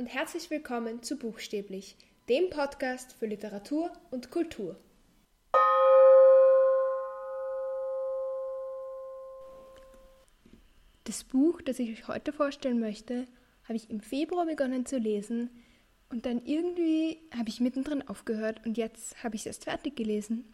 und herzlich willkommen zu Buchstäblich, dem Podcast für Literatur und Kultur. Das Buch, das ich euch heute vorstellen möchte, habe ich im Februar begonnen zu lesen und dann irgendwie habe ich mittendrin aufgehört und jetzt habe ich es erst fertig gelesen.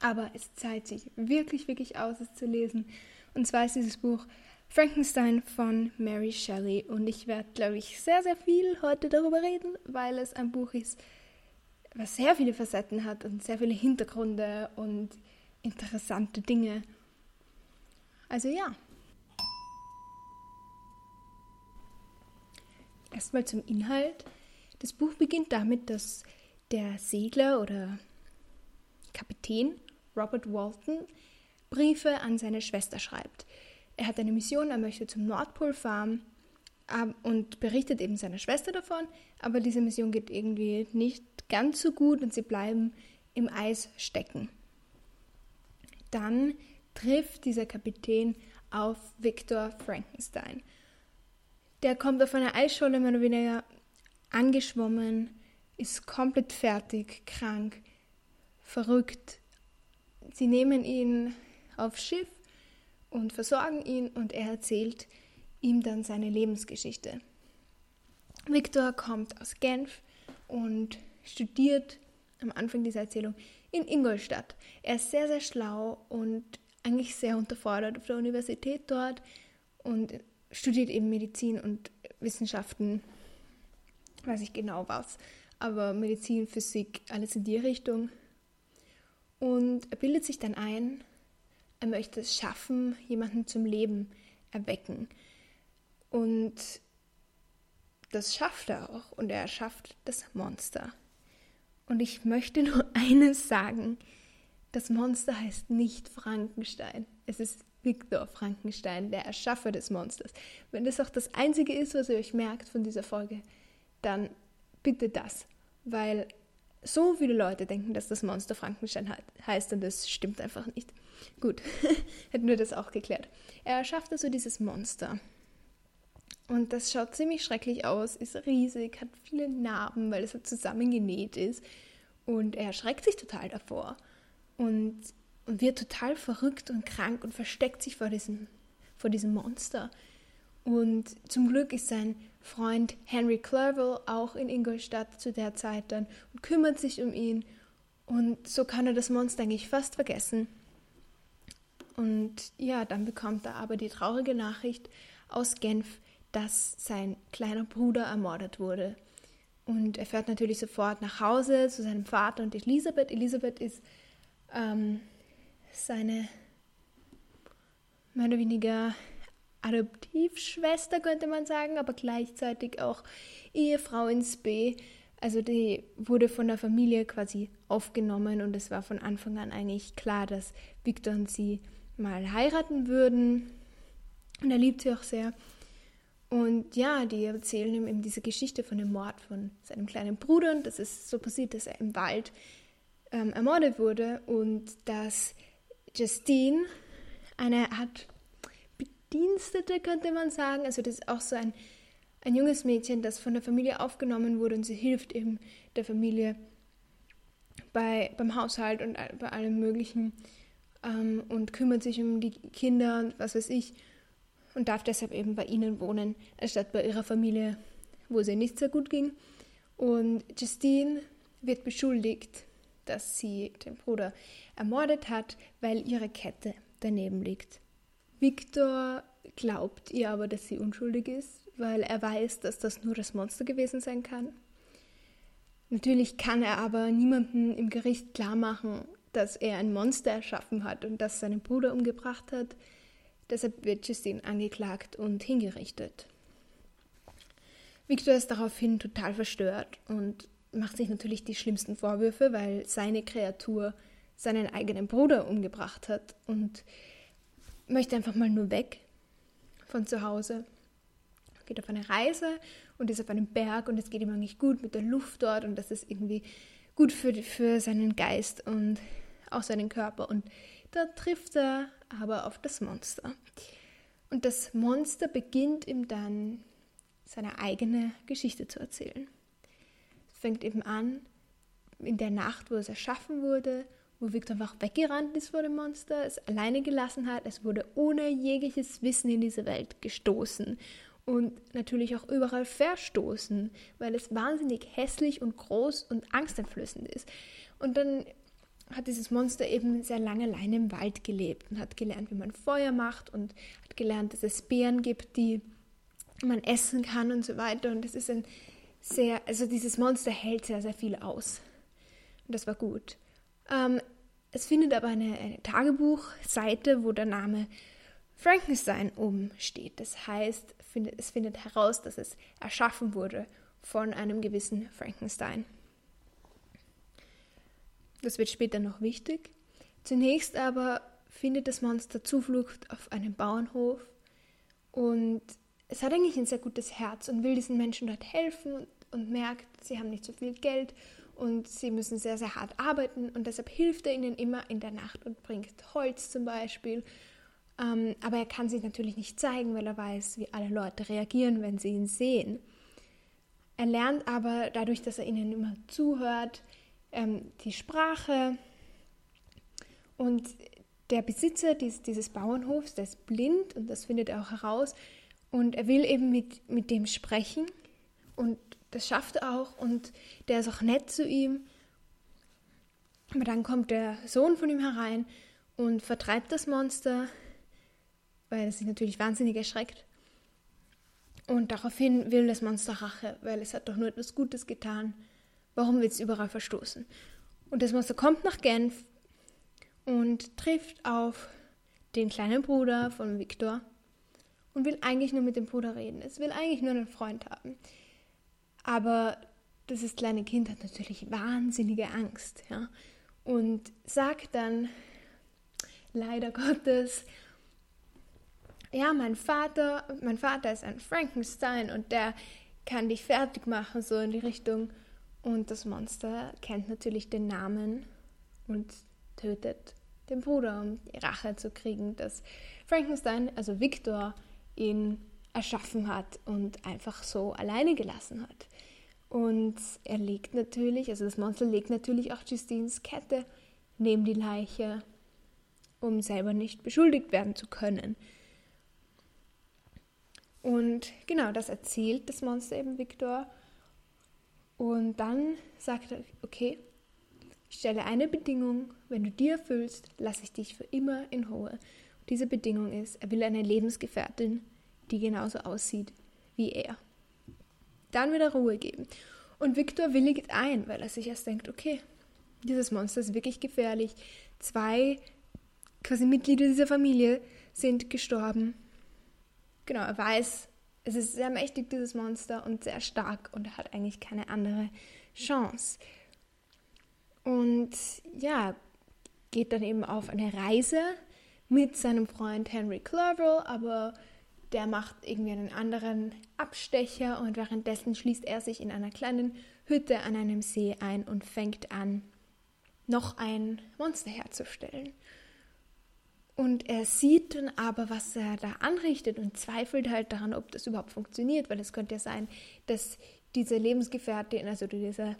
Aber es zahlt sich wirklich, wirklich aus, es zu lesen. Und zwar ist dieses Buch Frankenstein von Mary Shelley. Und ich werde, glaube ich, sehr, sehr viel heute darüber reden, weil es ein Buch ist, was sehr viele Facetten hat und sehr viele Hintergründe und interessante Dinge. Also ja. Erstmal zum Inhalt. Das Buch beginnt damit, dass der Segler oder Kapitän Robert Walton Briefe an seine Schwester schreibt. Er hat eine Mission, er möchte zum Nordpol fahren und berichtet eben seiner Schwester davon, aber diese Mission geht irgendwie nicht ganz so gut und sie bleiben im Eis stecken. Dann trifft dieser Kapitän auf Victor Frankenstein. Der kommt auf einer Eisscholle mehr oder weniger angeschwommen, ist komplett fertig, krank, verrückt. Sie nehmen ihn aufs Schiff und versorgen ihn und er erzählt ihm dann seine Lebensgeschichte. Victor kommt aus Genf und studiert am Anfang dieser Erzählung in Ingolstadt. Er ist sehr, sehr schlau und eigentlich sehr unterfordert auf der Universität dort und studiert eben Medizin und Wissenschaften, weiß ich genau was, aber Medizin, Physik, alles in die Richtung. Und er bildet sich dann ein, er möchte es schaffen, jemanden zum Leben erwecken. Und das schafft er auch. Und er schafft das Monster. Und ich möchte nur eines sagen. Das Monster heißt nicht Frankenstein. Es ist Viktor Frankenstein, der Erschaffer des Monsters. Wenn das auch das Einzige ist, was ihr euch merkt von dieser Folge, dann bitte das. Weil so viele Leute denken, dass das Monster Frankenstein heißt und das stimmt einfach nicht. Gut, hätten wir das auch geklärt. Er erschafft also dieses Monster. Und das schaut ziemlich schrecklich aus, ist riesig, hat viele Narben, weil es halt zusammengenäht ist. Und er erschreckt sich total davor. Und, und wird total verrückt und krank und versteckt sich vor diesem, vor diesem Monster. Und zum Glück ist sein Freund Henry Clerval auch in Ingolstadt zu der Zeit dann und kümmert sich um ihn. Und so kann er das Monster eigentlich fast vergessen. Und ja, dann bekommt er aber die traurige Nachricht aus Genf, dass sein kleiner Bruder ermordet wurde. Und er fährt natürlich sofort nach Hause zu seinem Vater und Elisabeth. Elisabeth ist ähm, seine mehr oder weniger Adoptivschwester, könnte man sagen, aber gleichzeitig auch Ehefrau ins B. Also die wurde von der Familie quasi aufgenommen und es war von Anfang an eigentlich klar, dass Victor und sie mal heiraten würden. Und er liebt sie auch sehr. Und ja, die erzählen ihm eben diese Geschichte von dem Mord von seinem kleinen Bruder und dass es so passiert, dass er im Wald ähm, ermordet wurde und dass Justine eine Art Bedienstete, könnte man sagen. Also das ist auch so ein, ein junges Mädchen, das von der Familie aufgenommen wurde und sie hilft eben der Familie bei, beim Haushalt und bei allem Möglichen ähm, und kümmert sich um die Kinder und was weiß ich und darf deshalb eben bei ihnen wohnen, anstatt bei ihrer Familie, wo ihr nicht so gut ging. Und Justine wird beschuldigt, dass sie den Bruder ermordet hat, weil ihre Kette daneben liegt. Victor glaubt ihr aber, dass sie unschuldig ist, weil er weiß, dass das nur das Monster gewesen sein kann. Natürlich kann er aber niemandem im Gericht klar machen, dass er ein Monster erschaffen hat und das seinen Bruder umgebracht hat. Deshalb wird Justine angeklagt und hingerichtet. Victor ist daraufhin total verstört und macht sich natürlich die schlimmsten Vorwürfe, weil seine Kreatur seinen eigenen Bruder umgebracht hat und möchte einfach mal nur weg von zu Hause. Geht auf eine Reise und ist auf einem Berg und es geht ihm eigentlich gut mit der Luft dort und das ist irgendwie gut für, für seinen Geist und auch seinen Körper. Und da trifft er aber auf das Monster. Und das Monster beginnt ihm dann seine eigene Geschichte zu erzählen. Es fängt eben an in der Nacht, wo es erschaffen wurde, wo Victor einfach weggerannt ist vor dem Monster, es alleine gelassen hat. Es wurde ohne jegliches Wissen in diese Welt gestoßen und natürlich auch überall verstoßen, weil es wahnsinnig hässlich und groß und angsteinflößend ist. Und dann hat dieses Monster eben sehr lange alleine im Wald gelebt und hat gelernt, wie man Feuer macht und hat gelernt, dass es Beeren gibt, die man essen kann und so weiter. Und es ist ein sehr, also dieses Monster hält sehr, sehr viel aus. Und das war gut. Ähm, es findet aber eine, eine Tagebuchseite, wo der Name Frankenstein umsteht. Das heißt, es findet heraus, dass es erschaffen wurde von einem gewissen Frankenstein. Das wird später noch wichtig. Zunächst aber findet das Monster Zuflucht auf einem Bauernhof und es hat eigentlich ein sehr gutes Herz und will diesen Menschen dort helfen und, und merkt, sie haben nicht so viel Geld und sie müssen sehr, sehr hart arbeiten und deshalb hilft er ihnen immer in der Nacht und bringt Holz zum Beispiel. Ähm, aber er kann sich natürlich nicht zeigen, weil er weiß, wie alle Leute reagieren, wenn sie ihn sehen. Er lernt aber dadurch, dass er ihnen immer zuhört, ähm, die Sprache und der Besitzer dieses, dieses Bauernhofs, der ist blind und das findet er auch heraus und er will eben mit, mit dem sprechen und das schafft er auch und der ist auch nett zu ihm. Aber dann kommt der Sohn von ihm herein und vertreibt das Monster, weil es sich natürlich wahnsinnig erschreckt. Und daraufhin will das Monster Rache, weil es hat doch nur etwas Gutes getan. Warum wird es überall verstoßen? Und das Monster kommt nach Genf und trifft auf den kleinen Bruder von Victor und will eigentlich nur mit dem Bruder reden. Es will eigentlich nur einen Freund haben. Aber dieses kleine Kind hat natürlich wahnsinnige Angst, ja. Und sagt dann, leider Gottes, ja, mein Vater, mein Vater ist ein Frankenstein und der kann dich fertig machen, so in die Richtung. Und das Monster kennt natürlich den Namen und tötet den Bruder, um die Rache zu kriegen, dass Frankenstein, also Victor, ihn erschaffen hat und einfach so alleine gelassen hat. Und er legt natürlich, also das Monster legt natürlich auch Justines Kette neben die Leiche, um selber nicht beschuldigt werden zu können. Und genau das erzählt das Monster eben Victor. Und dann sagt er, okay, ich stelle eine Bedingung, wenn du die erfüllst, lasse ich dich für immer in Ruhe. Und diese Bedingung ist, er will eine Lebensgefährtin, die genauso aussieht wie er. Dann wieder Ruhe geben. Und Victor willigt ein, weil er sich erst denkt, okay, dieses Monster ist wirklich gefährlich. Zwei quasi Mitglieder dieser Familie sind gestorben. Genau, er weiß, es ist sehr mächtig, dieses Monster, und sehr stark und er hat eigentlich keine andere Chance. Und ja, geht dann eben auf eine Reise mit seinem Freund Henry Clerval, aber der macht irgendwie einen anderen Abstecher und währenddessen schließt er sich in einer kleinen Hütte an einem See ein und fängt an, noch ein Monster herzustellen. Und er sieht dann aber, was er da anrichtet und zweifelt halt daran, ob das überhaupt funktioniert, weil es könnte ja sein, dass diese Lebensgefährtin, also diese,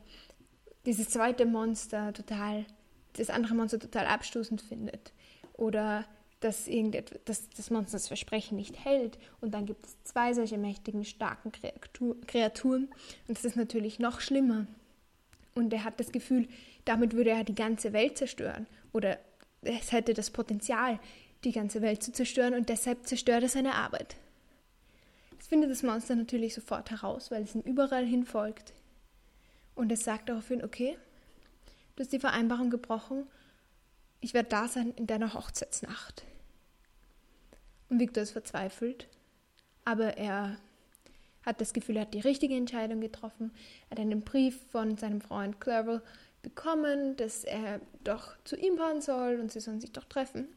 dieses zweite Monster total, das andere Monster total abstoßend findet. Oder dass, dass das Monster das Versprechen nicht hält. Und dann gibt es zwei solche mächtigen, starken Kreaturen. Und das ist natürlich noch schlimmer. Und er hat das Gefühl, damit würde er die ganze Welt zerstören. Oder es hätte das Potenzial, die ganze Welt zu zerstören. Und deshalb zerstört er seine Arbeit. Das findet das Monster natürlich sofort heraus, weil es ihm überall hin folgt. Und es sagt daraufhin, okay, du hast die Vereinbarung gebrochen, ich werde da sein in deiner Hochzeitsnacht. Und Victor ist verzweifelt, aber er hat das Gefühl, er hat die richtige Entscheidung getroffen. Er hat einen Brief von seinem Freund Clerval bekommen, dass er doch zu ihm fahren soll und sie sollen sich doch treffen.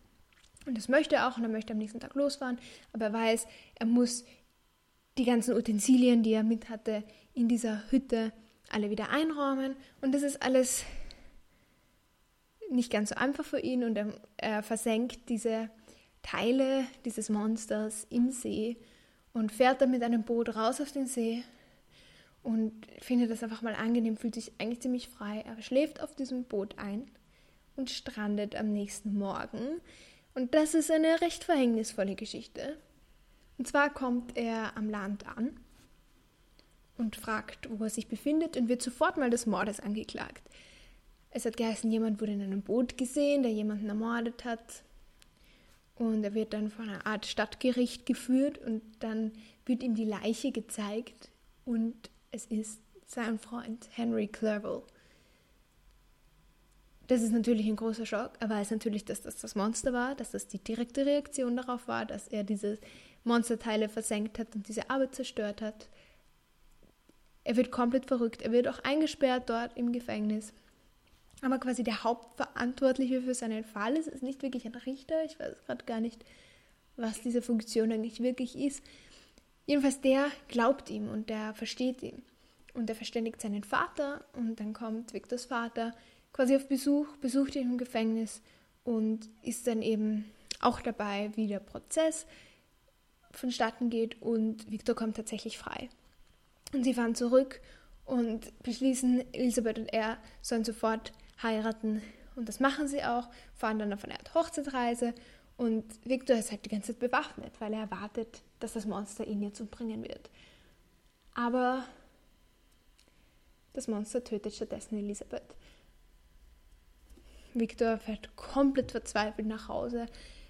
Und das möchte er auch und er möchte am nächsten Tag losfahren, aber er weiß, er muss die ganzen Utensilien, die er mit hatte, in dieser Hütte alle wieder einräumen. Und das ist alles nicht ganz so einfach für ihn und er, er versenkt diese Teile dieses Monsters im See und fährt dann mit einem Boot raus auf den See und findet das einfach mal angenehm, fühlt sich eigentlich ziemlich frei. Er schläft auf diesem Boot ein und strandet am nächsten Morgen. Und das ist eine recht verhängnisvolle Geschichte. Und zwar kommt er am Land an und fragt, wo er sich befindet und wird sofort mal des Mordes angeklagt. Es hat geheißen, jemand wurde in einem Boot gesehen, der jemanden ermordet hat. Und er wird dann vor einer Art Stadtgericht geführt und dann wird ihm die Leiche gezeigt und es ist sein Freund Henry Clerval. Das ist natürlich ein großer Schock. Er weiß natürlich, dass das das Monster war, dass das die direkte Reaktion darauf war, dass er diese Monsterteile versenkt hat und diese Arbeit zerstört hat. Er wird komplett verrückt. Er wird auch eingesperrt dort im Gefängnis. Aber quasi der Hauptverantwortliche für seinen Fall ist, ist nicht wirklich ein Richter. Ich weiß gerade gar nicht, was diese Funktion eigentlich wirklich ist. Jedenfalls der glaubt ihm und der versteht ihn. Und er verständigt seinen Vater und dann kommt Victors Vater quasi auf Besuch, besucht ihn im Gefängnis und ist dann eben auch dabei, wie der Prozess vonstatten geht und Victor kommt tatsächlich frei. Und sie fahren zurück und beschließen, Elisabeth und er sollen sofort heiraten. Und das machen sie auch, fahren dann auf eine Art Hochzeitsreise und Victor ist halt die ganze Zeit bewaffnet, weil er erwartet, dass das Monster ihn jetzt umbringen wird. Aber das Monster tötet stattdessen Elisabeth. Victor fährt komplett verzweifelt nach Hause,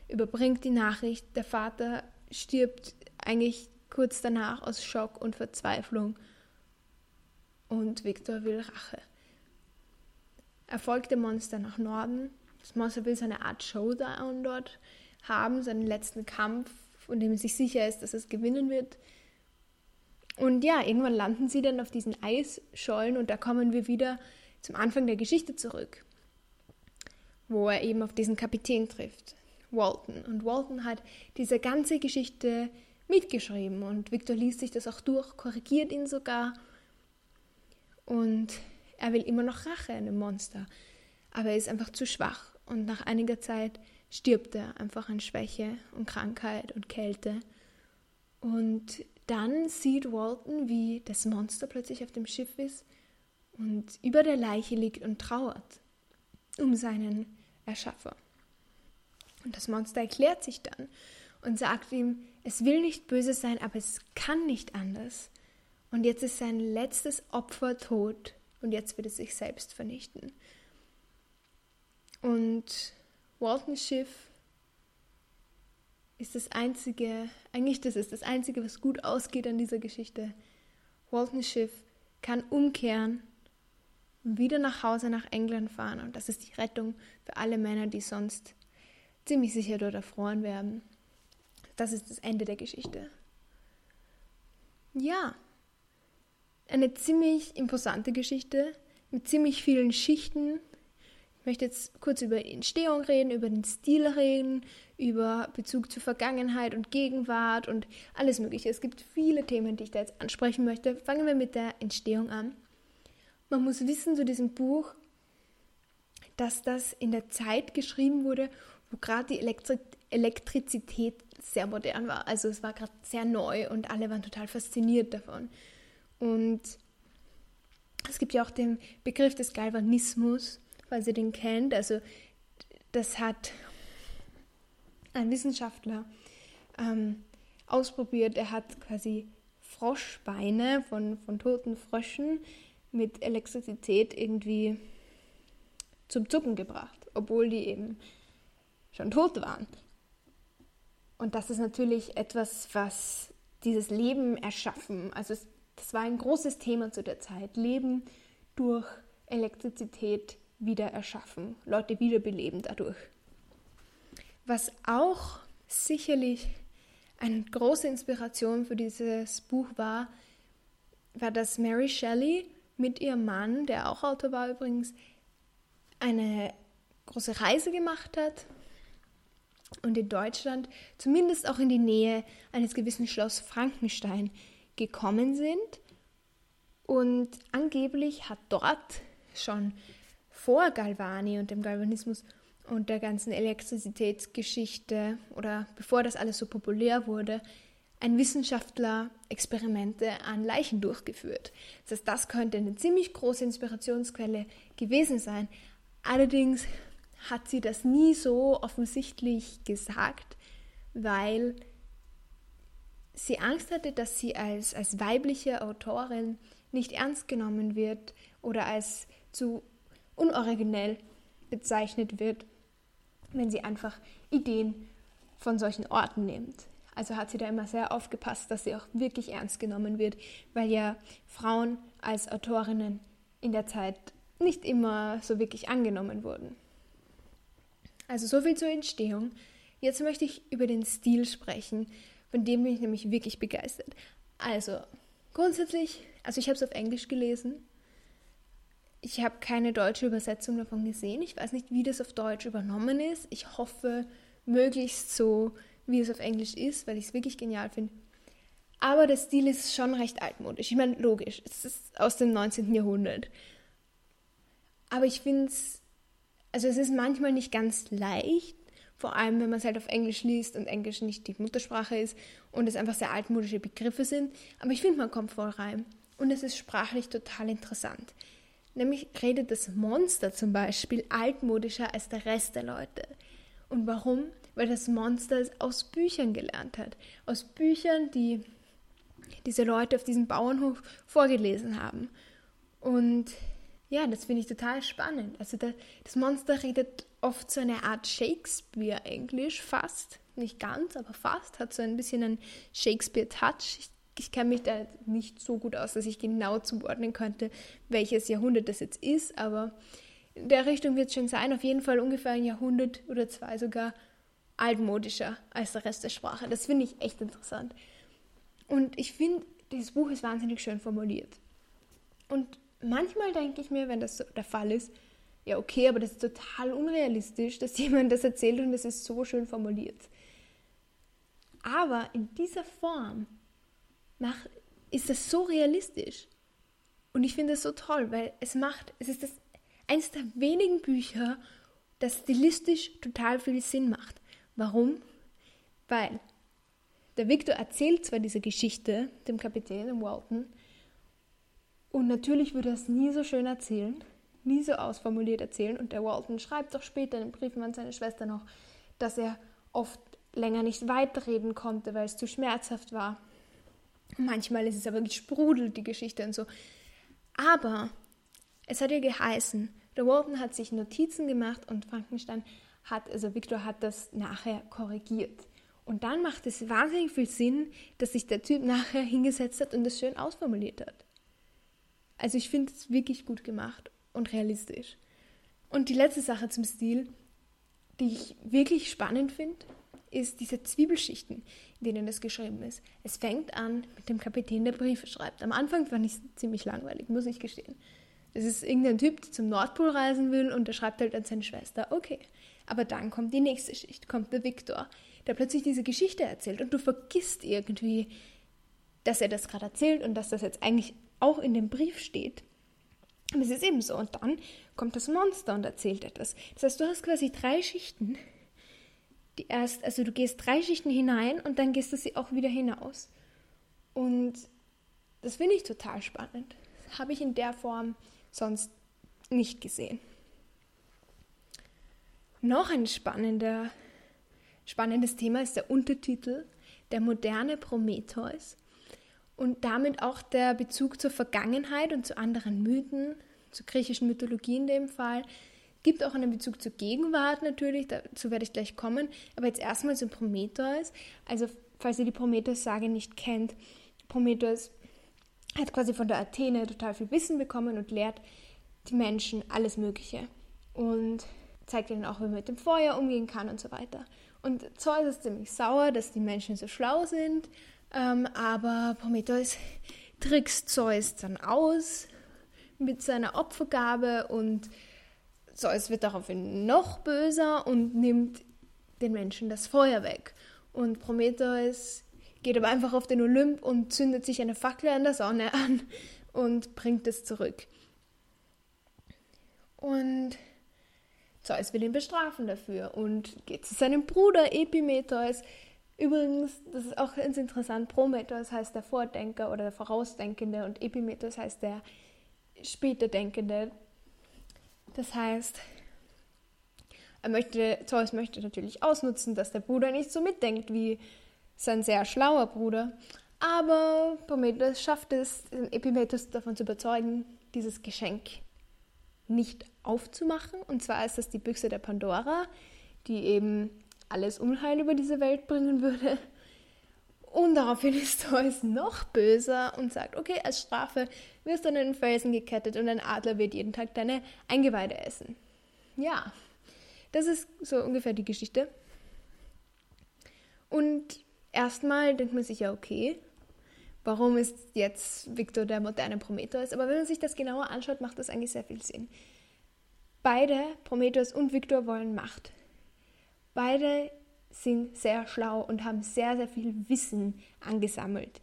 überbringt die Nachricht, der Vater stirbt eigentlich kurz danach aus Schock und Verzweiflung und Victor will Rache. Er folgt dem Monster nach Norden. Das Monster will seine Art Showdown dort haben, seinen letzten Kampf, von dem er sich sicher ist, dass es gewinnen wird. Und ja, irgendwann landen sie dann auf diesen Eisschollen und da kommen wir wieder zum Anfang der Geschichte zurück, wo er eben auf diesen Kapitän trifft, Walton. Und Walton hat diese ganze Geschichte mitgeschrieben und Victor liest sich das auch durch, korrigiert ihn sogar und er will immer noch Rache an dem Monster, aber er ist einfach zu schwach und nach einiger Zeit stirbt er einfach an Schwäche und Krankheit und Kälte. Und dann sieht Walton, wie das Monster plötzlich auf dem Schiff ist und über der Leiche liegt und trauert um seinen Erschaffer. Und das Monster erklärt sich dann und sagt ihm, es will nicht böse sein, aber es kann nicht anders. Und jetzt ist sein letztes Opfer tot und jetzt wird es sich selbst vernichten. Und Waltons Schiff ist das einzige, eigentlich das ist das einzige, was gut ausgeht an dieser Geschichte. Waltons Schiff kann umkehren und wieder nach Hause nach England fahren und das ist die Rettung für alle Männer, die sonst ziemlich sicher dort erfroren werden. Das ist das Ende der Geschichte. Ja, eine ziemlich imposante Geschichte mit ziemlich vielen Schichten. Ich möchte jetzt kurz über die Entstehung reden, über den Stil reden, über Bezug zur Vergangenheit und Gegenwart und alles Mögliche. Es gibt viele Themen, die ich da jetzt ansprechen möchte. Fangen wir mit der Entstehung an. Man muss wissen zu diesem Buch, dass das in der Zeit geschrieben wurde, wo gerade die Elektri Elektrizität sehr modern war. Also es war gerade sehr neu und alle waren total fasziniert davon. Und es gibt ja auch den Begriff des Galvanismus, falls ihr den kennt. Also das hat ein Wissenschaftler ähm, ausprobiert. Er hat quasi Froschbeine von, von toten Fröschen mit Elektrizität irgendwie zum Zucken gebracht, obwohl die eben schon tot waren. Und das ist natürlich etwas, was dieses Leben erschaffen, also es das war ein großes Thema zu der Zeit. Leben durch Elektrizität wieder erschaffen, Leute wiederbeleben dadurch. Was auch sicherlich eine große Inspiration für dieses Buch war, war, dass Mary Shelley mit ihrem Mann, der auch Autor war übrigens, eine große Reise gemacht hat und in Deutschland zumindest auch in die Nähe eines gewissen Schloss Frankenstein gekommen sind. Und angeblich hat dort schon vor Galvani und dem Galvanismus und der ganzen Elektrizitätsgeschichte oder bevor das alles so populär wurde, ein Wissenschaftler Experimente an Leichen durchgeführt. Das heißt, das könnte eine ziemlich große Inspirationsquelle gewesen sein. Allerdings hat sie das nie so offensichtlich gesagt, weil sie Angst hatte, dass sie als, als weibliche Autorin nicht ernst genommen wird oder als zu unoriginell bezeichnet wird, wenn sie einfach Ideen von solchen Orten nimmt. Also hat sie da immer sehr aufgepasst, dass sie auch wirklich ernst genommen wird, weil ja Frauen als Autorinnen in der Zeit nicht immer so wirklich angenommen wurden. Also so viel zur Entstehung. Jetzt möchte ich über den Stil sprechen, von dem bin ich nämlich wirklich begeistert. Also grundsätzlich, also ich habe es auf Englisch gelesen. Ich habe keine deutsche Übersetzung davon gesehen. Ich weiß nicht, wie das auf Deutsch übernommen ist. Ich hoffe, möglichst so, wie es auf Englisch ist, weil ich es wirklich genial finde. Aber der Stil ist schon recht altmodisch. Ich meine, logisch, es ist aus dem 19. Jahrhundert. Aber ich finde es, also es ist manchmal nicht ganz leicht, vor allem wenn man es halt auf Englisch liest und Englisch nicht die Muttersprache ist und es einfach sehr altmodische Begriffe sind. Aber ich finde, man kommt voll rein. Und es ist sprachlich total interessant. Nämlich redet das Monster zum Beispiel altmodischer als der Rest der Leute. Und warum? Weil das Monster es aus Büchern gelernt hat. Aus Büchern, die diese Leute auf diesem Bauernhof vorgelesen haben. Und ja, das finde ich total spannend. Also das Monster redet oft so eine Art Shakespeare-Englisch, fast. Nicht ganz, aber fast. Hat so ein bisschen einen Shakespeare-Touch. Ich, ich kenne mich da nicht so gut aus, dass ich genau zuordnen könnte, welches Jahrhundert das jetzt ist, aber in der Richtung wird es schon sein. Auf jeden Fall ungefähr ein Jahrhundert oder zwei sogar altmodischer als der Rest der Sprache. Das finde ich echt interessant. Und ich finde, dieses Buch ist wahnsinnig schön formuliert. Und manchmal denke ich mir, wenn das so der Fall ist, ja okay, aber das ist total unrealistisch, dass jemand das erzählt und es ist so schön formuliert. Aber in dieser Form macht, ist das so realistisch. Und ich finde es so toll, weil es macht, es ist das eines der wenigen Bücher, das stilistisch total viel Sinn macht. Warum? Weil der Victor erzählt zwar diese Geschichte dem Kapitän, dem Walton, und natürlich würde er es nie so schön erzählen, nie so ausformuliert erzählen. Und der Walton schreibt doch später in den Briefen an seine Schwester noch, dass er oft länger nicht weiterreden konnte, weil es zu schmerzhaft war. Manchmal ist es aber gesprudelt, die Geschichte und so. Aber es hat ja geheißen, der Walton hat sich Notizen gemacht und Frankenstein hat, also Victor hat das nachher korrigiert. Und dann macht es wahnsinnig viel Sinn, dass sich der Typ nachher hingesetzt hat und das schön ausformuliert hat. Also ich finde es wirklich gut gemacht und realistisch. Und die letzte Sache zum Stil, die ich wirklich spannend finde, ist diese Zwiebelschichten, in denen das geschrieben ist. Es fängt an mit dem Kapitän, der Briefe schreibt. Am Anfang fand ich es ziemlich langweilig, muss ich gestehen. Es ist irgendein Typ, der zum Nordpol reisen will und der schreibt halt an seine Schwester, okay. Aber dann kommt die nächste Schicht, kommt der Viktor, der plötzlich diese Geschichte erzählt und du vergisst irgendwie, dass er das gerade erzählt und dass das jetzt eigentlich auch in dem Brief steht. Und es ist eben so. Und dann kommt das Monster und erzählt etwas. Das heißt, du hast quasi drei Schichten. Die erst, also du gehst drei Schichten hinein und dann gehst du sie auch wieder hinaus. Und das finde ich total spannend. Habe ich in der Form sonst nicht gesehen. Noch ein spannendes Thema ist der Untertitel Der moderne Prometheus und damit auch der Bezug zur Vergangenheit und zu anderen Mythen, zur griechischen Mythologie in dem Fall. Gibt auch einen Bezug zur Gegenwart natürlich, dazu werde ich gleich kommen, aber jetzt erstmal zum Prometheus. Also, falls ihr die Prometheus-Sage nicht kennt, Prometheus hat quasi von der Athene total viel Wissen bekommen und lehrt die Menschen alles Mögliche. Und zeigt ihnen auch, wie man mit dem Feuer umgehen kann und so weiter. Und Zeus ist ziemlich sauer, dass die Menschen so schlau sind ähm, aber Prometheus trickst Zeus dann aus mit seiner Opfergabe und Zeus wird daraufhin noch böser und nimmt den Menschen das Feuer weg. Und Prometheus geht aber einfach auf den Olymp und zündet sich eine Fackel an der Sonne an und bringt es zurück. Und Zeus will ihn bestrafen dafür und geht zu seinem Bruder Epimetheus, Übrigens, das ist auch ganz interessant, Prometheus heißt der Vordenker oder der Vorausdenkende und Epimetheus heißt der Späterdenkende. Das heißt, er möchte, Zeus möchte natürlich ausnutzen, dass der Bruder nicht so mitdenkt wie sein sehr schlauer Bruder. Aber Prometheus schafft es, Epimetheus davon zu überzeugen, dieses Geschenk nicht aufzumachen. Und zwar ist das die Büchse der Pandora, die eben alles Unheil über diese Welt bringen würde. Und daraufhin ist Zeus noch böser und sagt, okay, als Strafe wirst du an einen Felsen gekettet und ein Adler wird jeden Tag deine Eingeweide essen. Ja, das ist so ungefähr die Geschichte. Und erstmal denkt man sich ja, okay, warum ist jetzt Victor der moderne Prometheus? Aber wenn man sich das genauer anschaut, macht das eigentlich sehr viel Sinn. Beide, Prometheus und Victor, wollen Macht. Beide sind sehr schlau und haben sehr, sehr viel Wissen angesammelt.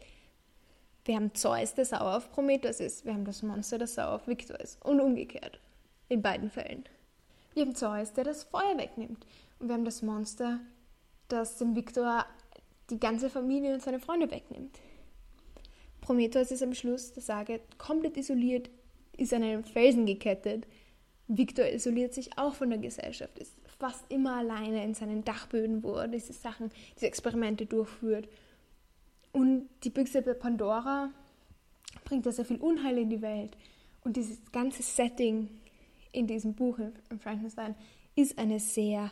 Wir haben Zeus, der sauer auf Prometheus ist. Wir haben das Monster, das sauer auf Victor ist. Und umgekehrt. In beiden Fällen. Wir haben Zeus, der das Feuer wegnimmt. Und wir haben das Monster, das dem Victor die ganze Familie und seine Freunde wegnimmt. Prometheus ist am Schluss der Sage komplett isoliert, ist an einem Felsen gekettet. Victor isoliert sich auch von der Gesellschaft, ist fast immer alleine in seinen Dachböden, wo er diese Sachen, diese Experimente durchführt. Und die Büchse bei Pandora bringt ja sehr viel Unheil in die Welt. Und dieses ganze Setting in diesem Buch, in Frankenstein, ist eine sehr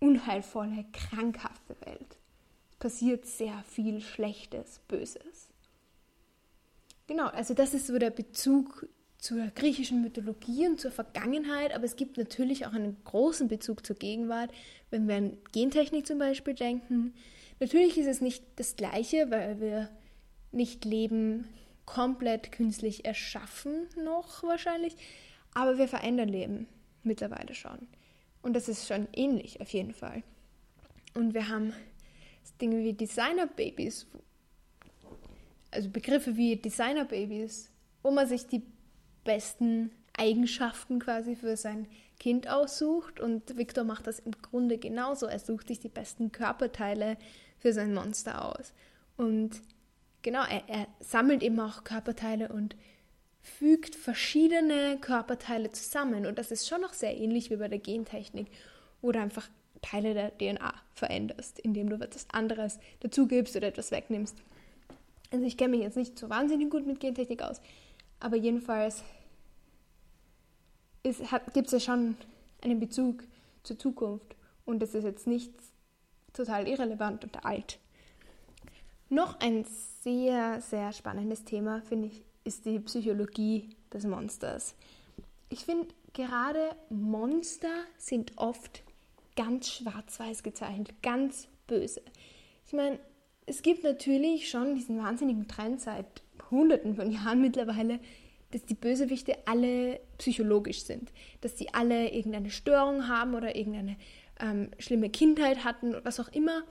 unheilvolle, krankhafte Welt. Es passiert sehr viel Schlechtes, Böses. Genau, also das ist so der Bezug zur griechischen Mythologie und zur Vergangenheit, aber es gibt natürlich auch einen großen Bezug zur Gegenwart, wenn wir an Gentechnik zum Beispiel denken. Natürlich ist es nicht das Gleiche, weil wir nicht Leben komplett künstlich erschaffen, noch wahrscheinlich, aber wir verändern Leben mittlerweile schon. Und das ist schon ähnlich auf jeden Fall. Und wir haben Dinge wie Designer-Babys, also Begriffe wie Designer-Babys, wo man sich die besten Eigenschaften quasi für sein Kind aussucht. Und Victor macht das im Grunde genauso. Er sucht sich die besten Körperteile für sein Monster aus. Und genau, er, er sammelt eben auch Körperteile und fügt verschiedene Körperteile zusammen. Und das ist schon noch sehr ähnlich wie bei der Gentechnik, wo du einfach Teile der DNA veränderst, indem du etwas anderes dazugibst oder etwas wegnimmst. Also ich kenne mich jetzt nicht so wahnsinnig gut mit Gentechnik aus, aber jedenfalls gibt es ja schon einen Bezug zur Zukunft und das ist jetzt nicht total irrelevant und alt. Noch ein sehr, sehr spannendes Thema, finde ich, ist die Psychologie des Monsters. Ich finde, gerade Monster sind oft ganz schwarz-weiß gezeichnet, ganz böse. Ich meine, es gibt natürlich schon diesen wahnsinnigen Trend seit Hunderten von Jahren mittlerweile, dass die Bösewichte alle psychologisch sind, dass sie alle irgendeine Störung haben oder irgendeine ähm, schlimme Kindheit hatten oder was auch immer,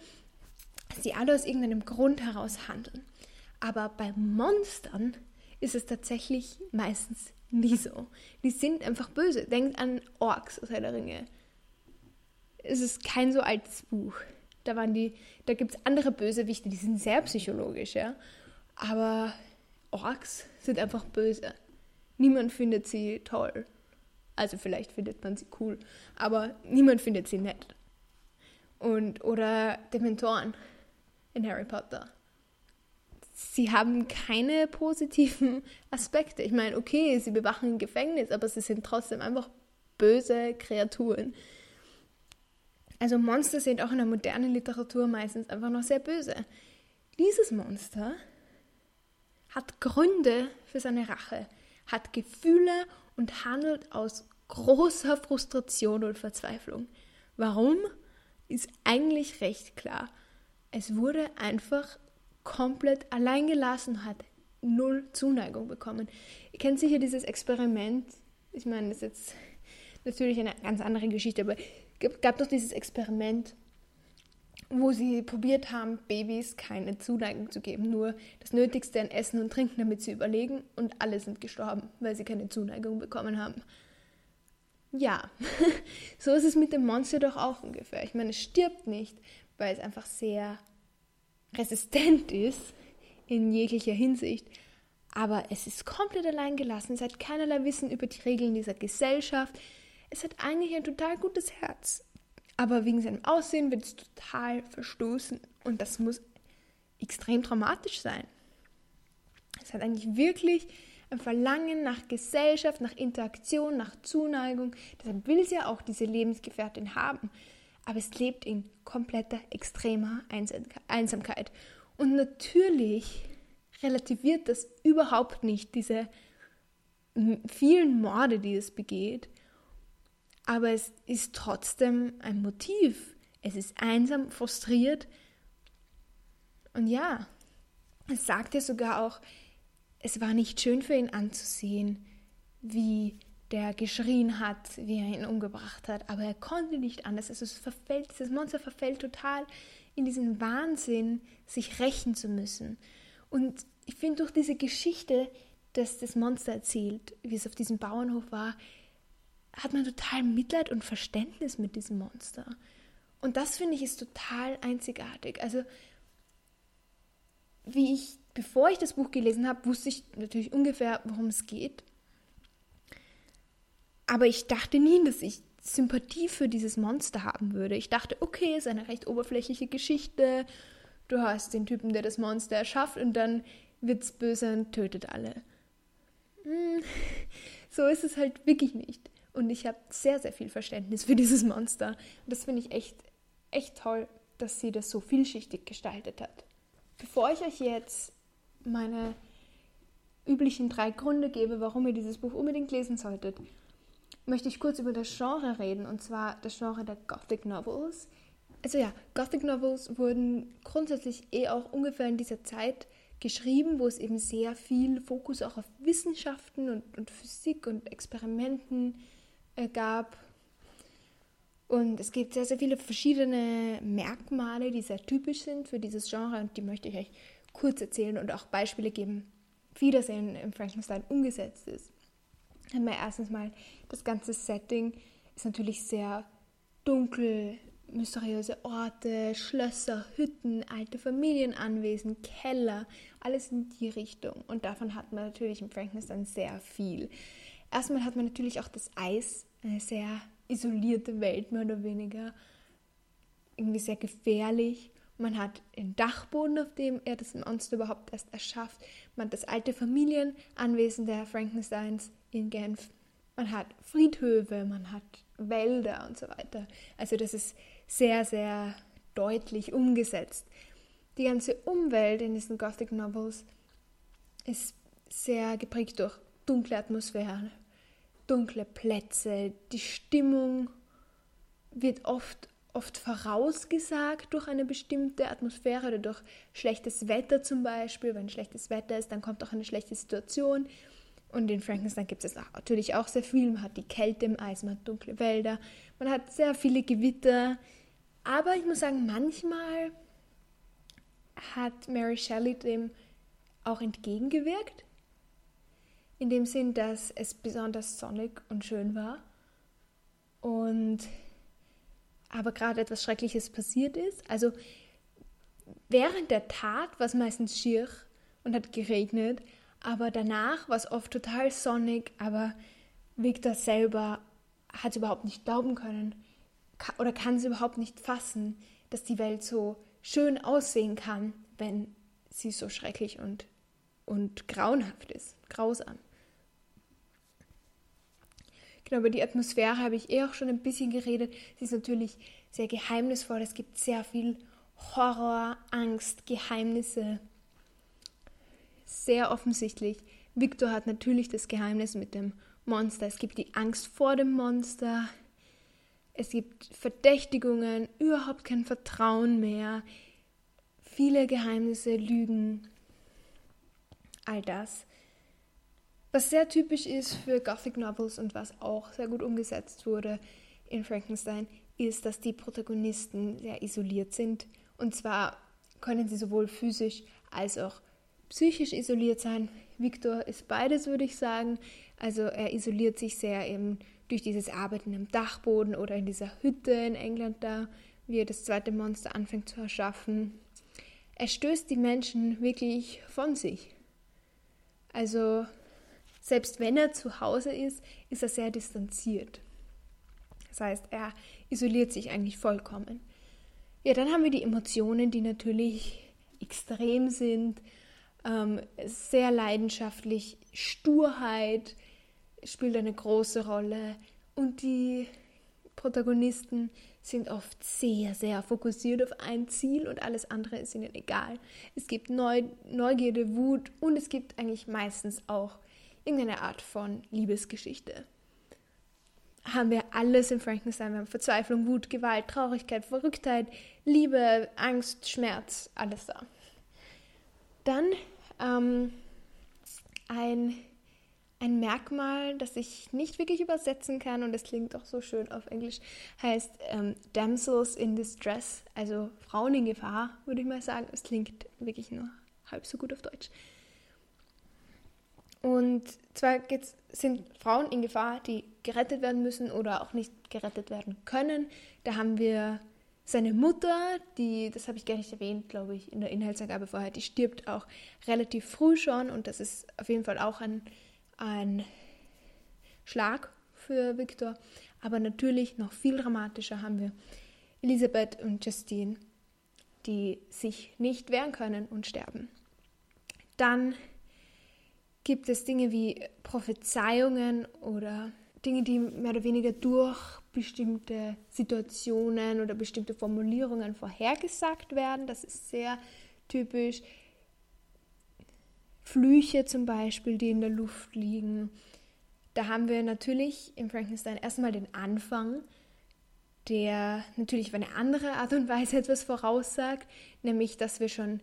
dass sie alle aus irgendeinem Grund heraus handeln. Aber bei Monstern ist es tatsächlich meistens nie so. Die sind einfach böse. Denkt an Orks aus Herr der Ringe. Es ist kein so altes Buch. Da waren die, da gibt es andere Bösewichte, die sind sehr psychologisch, ja. Aber Orks sind einfach böse. Niemand findet sie toll. Also vielleicht findet man sie cool, aber niemand findet sie nett. Und oder Dementoren in Harry Potter. Sie haben keine positiven Aspekte. Ich meine, okay, sie bewachen ein Gefängnis, aber sie sind trotzdem einfach böse Kreaturen. Also Monster sind auch in der modernen Literatur meistens einfach noch sehr böse. Dieses Monster hat Gründe für seine Rache, hat Gefühle und handelt aus großer Frustration und Verzweiflung. Warum? Ist eigentlich recht klar. Es wurde einfach komplett allein gelassen, hat null Zuneigung bekommen. Ihr kennt sicher dieses Experiment. Ich meine, das ist jetzt natürlich eine ganz andere Geschichte, aber es gab doch dieses Experiment, wo sie probiert haben, Babys keine Zuneigung zu geben, nur das Nötigste an Essen und Trinken, damit sie überlegen und alle sind gestorben, weil sie keine Zuneigung bekommen haben. Ja, so ist es mit dem Monster doch auch ungefähr. Ich meine, es stirbt nicht, weil es einfach sehr resistent ist in jeglicher Hinsicht, aber es ist komplett allein gelassen, es hat keinerlei Wissen über die Regeln dieser Gesellschaft. Es hat eigentlich ein total gutes Herz, aber wegen seinem Aussehen wird es total verstoßen und das muss extrem dramatisch sein. Es hat eigentlich wirklich ein Verlangen nach Gesellschaft, nach Interaktion, nach Zuneigung. Deshalb will sie ja auch diese Lebensgefährtin haben. Aber es lebt in kompletter, extremer Einsamkeit. Und natürlich relativiert das überhaupt nicht diese vielen Morde, die es begeht. Aber es ist trotzdem ein Motiv. Es ist einsam, frustriert. Und ja, es sagt ja sogar auch, es war nicht schön für ihn anzusehen, wie der geschrien hat, wie er ihn umgebracht hat, aber er konnte nicht anders. Also es verfällt, dieses Monster verfällt total in diesen Wahnsinn, sich rächen zu müssen. Und ich finde durch diese Geschichte, dass das Monster erzählt, wie es auf diesem Bauernhof war, hat man total Mitleid und Verständnis mit diesem Monster. Und das finde ich ist total einzigartig. Also wie ich bevor ich das Buch gelesen habe, wusste ich natürlich ungefähr, worum es geht. Aber ich dachte nie, dass ich Sympathie für dieses Monster haben würde. Ich dachte, okay, ist eine recht oberflächliche Geschichte. Du hast den Typen, der das Monster erschafft und dann wird es böse und tötet alle. Hm, so ist es halt wirklich nicht. Und ich habe sehr, sehr viel Verständnis für dieses Monster. Und das finde ich echt, echt toll, dass sie das so vielschichtig gestaltet hat. Bevor ich euch jetzt meine üblichen drei Gründe gebe, warum ihr dieses Buch unbedingt lesen solltet, möchte ich kurz über das Genre reden, und zwar das Genre der Gothic Novels. Also ja, Gothic Novels wurden grundsätzlich eh auch ungefähr in dieser Zeit geschrieben, wo es eben sehr viel Fokus auch auf Wissenschaften und, und Physik und Experimenten gab. Und es gibt sehr, sehr viele verschiedene Merkmale, die sehr typisch sind für dieses Genre und die möchte ich euch kurz erzählen und auch Beispiele geben, wie das in, in Frankenstein umgesetzt ist. Einmal erstens mal, das ganze Setting ist natürlich sehr dunkel, mysteriöse Orte, Schlösser, Hütten, alte Familienanwesen, Keller, alles in die Richtung. Und davon hat man natürlich im Frankenstein sehr viel. Erstmal hat man natürlich auch das Eis, eine sehr isolierte Welt, mehr oder weniger. Irgendwie sehr gefährlich. Man hat den Dachboden, auf dem er das Monster überhaupt erst erschafft. Man hat das alte Familienanwesen der Frankensteins in Genf. Man hat Friedhöfe, man hat Wälder und so weiter. Also das ist sehr, sehr deutlich umgesetzt. Die ganze Umwelt in diesen Gothic Novels ist sehr geprägt durch dunkle Atmosphären, dunkle Plätze. Die Stimmung wird oft oft vorausgesagt durch eine bestimmte Atmosphäre oder durch schlechtes Wetter zum Beispiel. Wenn schlechtes Wetter ist, dann kommt auch eine schlechte Situation. Und in Frankenstein gibt es natürlich auch sehr viel. Man hat die Kälte im Eis, man hat dunkle Wälder, man hat sehr viele Gewitter. Aber ich muss sagen, manchmal hat Mary Shelley dem auch entgegengewirkt. In dem Sinn, dass es besonders sonnig und schön war. Und aber gerade etwas Schreckliches passiert ist. Also während der Tat war es meistens schier und hat geregnet, aber danach war es oft total sonnig, aber Victor selber hat es überhaupt nicht glauben können oder kann es überhaupt nicht fassen, dass die Welt so schön aussehen kann, wenn sie so schrecklich und, und grauenhaft ist, grausam. Genau, über die Atmosphäre habe ich eh auch schon ein bisschen geredet. Sie ist natürlich sehr geheimnisvoll. Es gibt sehr viel Horror, Angst, Geheimnisse. Sehr offensichtlich. Victor hat natürlich das Geheimnis mit dem Monster. Es gibt die Angst vor dem Monster. Es gibt Verdächtigungen, überhaupt kein Vertrauen mehr. Viele Geheimnisse, Lügen. All das. Was sehr typisch ist für Gothic Novels und was auch sehr gut umgesetzt wurde in Frankenstein, ist, dass die Protagonisten sehr isoliert sind. Und zwar können sie sowohl physisch als auch psychisch isoliert sein. Victor ist beides, würde ich sagen. Also er isoliert sich sehr eben durch dieses Arbeiten im Dachboden oder in dieser Hütte in England da, wie er das zweite Monster anfängt zu erschaffen. er stößt die Menschen wirklich von sich. Also selbst wenn er zu Hause ist, ist er sehr distanziert. Das heißt, er isoliert sich eigentlich vollkommen. Ja, dann haben wir die Emotionen, die natürlich extrem sind, ähm, sehr leidenschaftlich, Sturheit spielt eine große Rolle und die Protagonisten sind oft sehr, sehr fokussiert auf ein Ziel und alles andere ist ihnen egal. Es gibt Neu Neugierde, Wut und es gibt eigentlich meistens auch irgendeine Art von Liebesgeschichte. Haben wir alles in Frankenstein. Wir haben Verzweiflung, Wut, Gewalt, Traurigkeit, Verrücktheit, Liebe, Angst, Schmerz, alles da. Dann ähm, ein ein Merkmal, das ich nicht wirklich übersetzen kann und es klingt auch so schön auf Englisch, heißt ähm, Damsels in Distress, also Frauen in Gefahr, würde ich mal sagen. Es klingt wirklich nur halb so gut auf Deutsch. Und zwar sind Frauen in Gefahr, die gerettet werden müssen oder auch nicht gerettet werden können. Da haben wir seine Mutter, die, das habe ich gar nicht erwähnt, glaube ich, in der Inhaltsangabe vorher, die stirbt auch relativ früh schon und das ist auf jeden Fall auch ein ein Schlag für Victor. Aber natürlich noch viel dramatischer haben wir Elisabeth und Justine, die sich nicht wehren können und sterben. Dann gibt es Dinge wie Prophezeiungen oder Dinge, die mehr oder weniger durch bestimmte Situationen oder bestimmte Formulierungen vorhergesagt werden. Das ist sehr typisch. Flüche zum Beispiel, die in der Luft liegen. Da haben wir natürlich im Frankenstein erstmal den Anfang, der natürlich auf eine andere Art und Weise etwas voraussagt, nämlich dass wir schon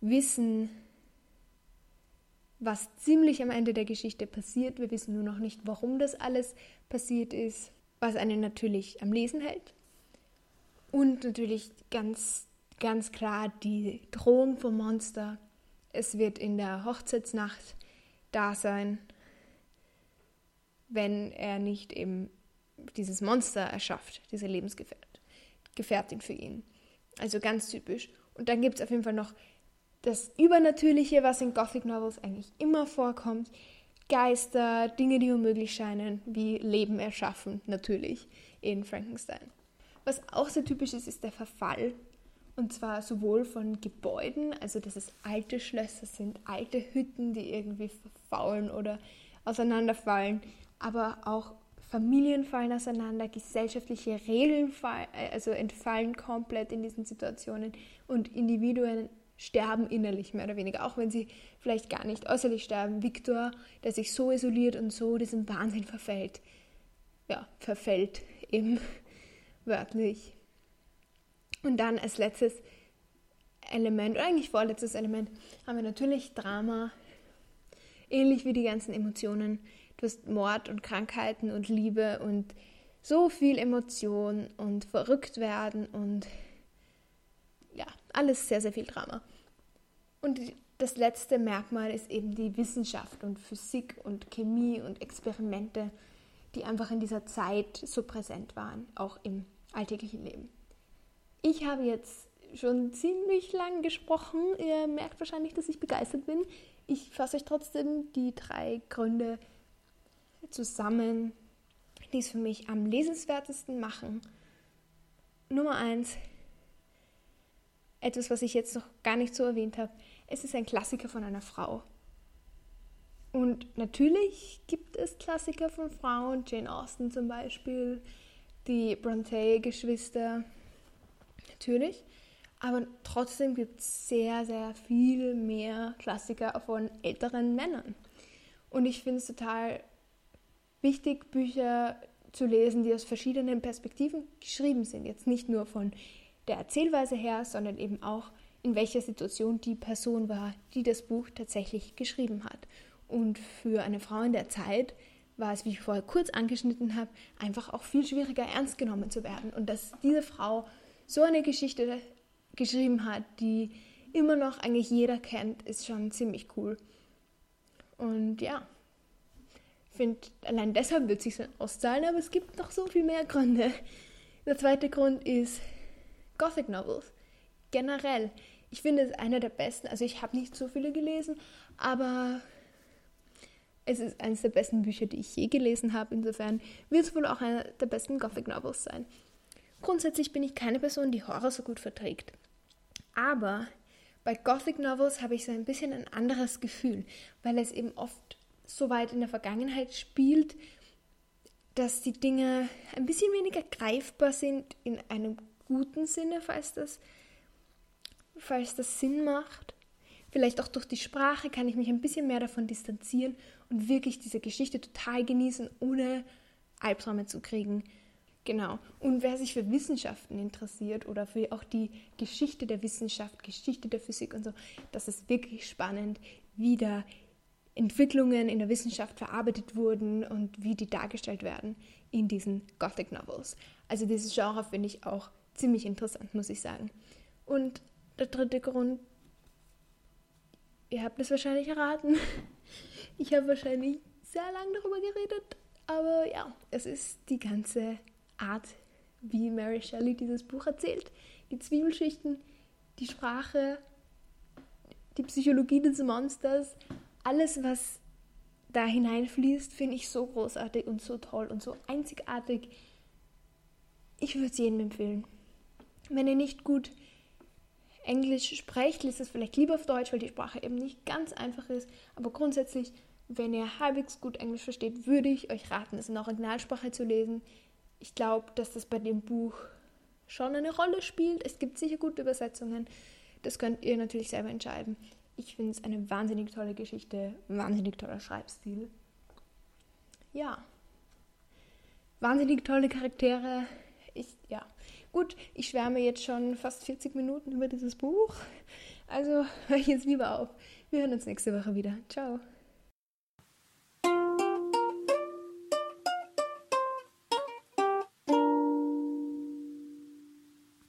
wissen, was ziemlich am Ende der Geschichte passiert. Wir wissen nur noch nicht, warum das alles passiert ist, was einen natürlich am Lesen hält. Und natürlich ganz, ganz klar die Drohung vom Monster, es wird in der Hochzeitsnacht da sein, wenn er nicht eben dieses Monster erschafft, diese Lebensgefährtin für ihn. Also ganz typisch. Und dann gibt es auf jeden Fall noch das Übernatürliche, was in Gothic Novels eigentlich immer vorkommt. Geister, Dinge, die unmöglich scheinen, wie Leben erschaffen, natürlich in Frankenstein. Was auch sehr typisch ist, ist der Verfall. Und zwar sowohl von Gebäuden, also dass es alte Schlösser sind, alte Hütten, die irgendwie verfaulen oder auseinanderfallen, aber auch Familien fallen auseinander, gesellschaftliche Regeln fallen, äh, also entfallen komplett in diesen Situationen und Individuen sterben innerlich mehr oder weniger, auch wenn sie vielleicht gar nicht äußerlich sterben. Viktor, der sich so isoliert und so diesem Wahnsinn verfällt, ja, verfällt eben wörtlich. Und dann als letztes Element, oder eigentlich vorletztes Element, haben wir natürlich Drama, ähnlich wie die ganzen Emotionen. Du hast Mord und Krankheiten und Liebe und so viel Emotion und verrückt werden und alles sehr, sehr viel Drama. Und das letzte Merkmal ist eben die Wissenschaft und Physik und Chemie und Experimente, die einfach in dieser Zeit so präsent waren, auch im alltäglichen Leben. Ich habe jetzt schon ziemlich lang gesprochen. Ihr merkt wahrscheinlich, dass ich begeistert bin. Ich fasse euch trotzdem die drei Gründe zusammen, die es für mich am lesenswertesten machen. Nummer eins, etwas, was ich jetzt noch gar nicht so erwähnt habe. Es ist ein Klassiker von einer Frau. Und natürlich gibt es Klassiker von Frauen, Jane Austen zum Beispiel, die Bronte-Geschwister, natürlich. Aber trotzdem gibt es sehr, sehr viel mehr Klassiker von älteren Männern. Und ich finde es total wichtig, Bücher zu lesen, die aus verschiedenen Perspektiven geschrieben sind. Jetzt nicht nur von der Erzählweise her, sondern eben auch in welcher Situation die Person war, die das Buch tatsächlich geschrieben hat. Und für eine Frau in der Zeit war es, wie ich vorher kurz angeschnitten habe, einfach auch viel schwieriger ernst genommen zu werden. Und dass diese Frau so eine Geschichte geschrieben hat, die immer noch eigentlich jeder kennt, ist schon ziemlich cool. Und ja, finde, allein deshalb wird es sich auszahlen, aber es gibt noch so viel mehr Gründe. Der zweite Grund ist Gothic Novels. generell. Ich finde es einer der besten. Also ich habe nicht so viele gelesen, aber es ist eines der besten Bücher, die ich je gelesen habe. Insofern wird es wohl auch einer der besten Gothic Novels sein. Grundsätzlich bin ich keine Person, die Horror so gut verträgt. Aber bei Gothic Novels habe ich so ein bisschen ein anderes Gefühl, weil es eben oft so weit in der Vergangenheit spielt, dass die Dinge ein bisschen weniger greifbar sind in einem guten Sinne, falls das, falls das Sinn macht. Vielleicht auch durch die Sprache kann ich mich ein bisschen mehr davon distanzieren und wirklich diese Geschichte total genießen, ohne Albträume zu kriegen. Genau. Und wer sich für Wissenschaften interessiert oder für auch die Geschichte der Wissenschaft, Geschichte der Physik und so, das ist wirklich spannend, wie da Entwicklungen in der Wissenschaft verarbeitet wurden und wie die dargestellt werden in diesen Gothic Novels. Also dieses Genre finde ich auch ziemlich interessant, muss ich sagen. Und der dritte Grund, ihr habt es wahrscheinlich erraten, ich habe wahrscheinlich sehr lange darüber geredet, aber ja, es ist die ganze Art, wie Mary Shelley dieses Buch erzählt. Die Zwiebelschichten, die Sprache, die Psychologie des Monsters, alles, was da hineinfließt, finde ich so großartig und so toll und so einzigartig. Ich würde es jedem empfehlen. Wenn ihr nicht gut Englisch sprecht, liest es vielleicht lieber auf Deutsch, weil die Sprache eben nicht ganz einfach ist. Aber grundsätzlich, wenn ihr halbwegs gut Englisch versteht, würde ich euch raten, es in Originalsprache zu lesen ich glaube, dass das bei dem Buch schon eine Rolle spielt. Es gibt sicher gute Übersetzungen. Das könnt ihr natürlich selber entscheiden. Ich finde es eine wahnsinnig tolle Geschichte, wahnsinnig toller Schreibstil. Ja. Wahnsinnig tolle Charaktere. Ich, ja. Gut, ich schwärme jetzt schon fast 40 Minuten über dieses Buch. Also höre ich jetzt lieber auf. Wir hören uns nächste Woche wieder. Ciao.